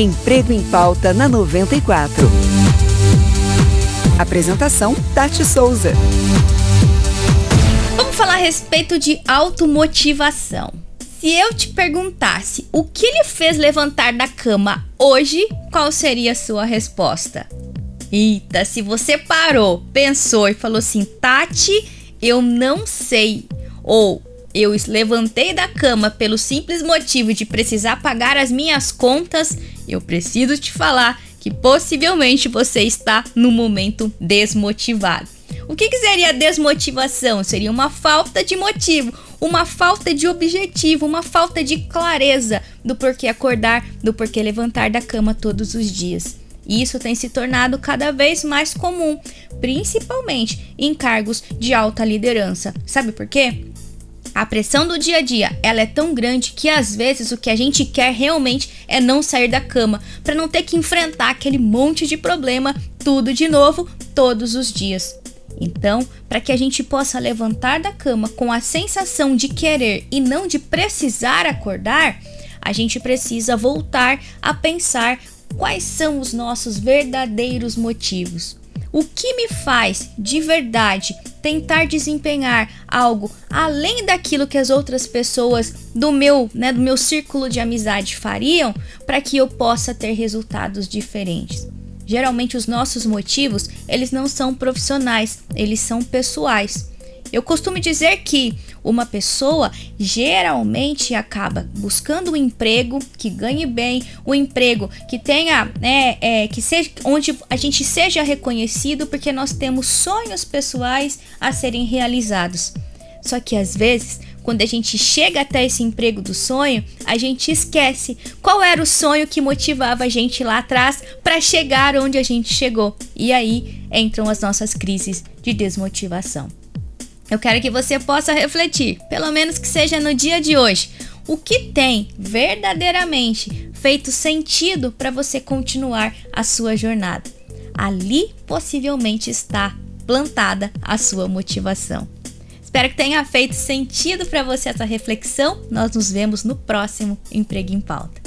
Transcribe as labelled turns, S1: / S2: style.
S1: Emprego em Pauta na 94. Apresentação: Tati Souza.
S2: Vamos falar a respeito de automotivação. Se eu te perguntasse o que lhe fez levantar da cama hoje, qual seria a sua resposta? Eita, se você parou, pensou e falou assim, Tati, eu não sei. Ou eu levantei da cama pelo simples motivo de precisar pagar as minhas contas, eu preciso te falar que possivelmente você está no momento desmotivado. O que, que seria desmotivação? Seria uma falta de motivo, uma falta de objetivo, uma falta de clareza do porquê acordar, do porquê levantar da cama todos os dias. E isso tem se tornado cada vez mais comum, principalmente em cargos de alta liderança. Sabe por quê? A pressão do dia a dia, ela é tão grande que às vezes o que a gente quer realmente é não sair da cama, para não ter que enfrentar aquele monte de problema tudo de novo todos os dias. Então, para que a gente possa levantar da cama com a sensação de querer e não de precisar acordar, a gente precisa voltar a pensar quais são os nossos verdadeiros motivos. O que me faz de verdade tentar desempenhar algo além daquilo que as outras pessoas do meu, né, do meu círculo de amizade fariam para que eu possa ter resultados diferentes? Geralmente os nossos motivos, eles não são profissionais, eles são pessoais. Eu costumo dizer que uma pessoa geralmente acaba buscando um emprego que ganhe bem, um emprego que tenha, né, é, que seja onde a gente seja reconhecido porque nós temos sonhos pessoais a serem realizados. Só que às vezes quando a gente chega até esse emprego do sonho, a gente esquece qual era o sonho que motivava a gente lá atrás para chegar onde a gente chegou. E aí entram as nossas crises de desmotivação. Eu quero que você possa refletir, pelo menos que seja no dia de hoje, o que tem verdadeiramente feito sentido para você continuar a sua jornada. Ali possivelmente está plantada a sua motivação. Espero que tenha feito sentido para você essa reflexão. Nós nos vemos no próximo Emprego em Pauta.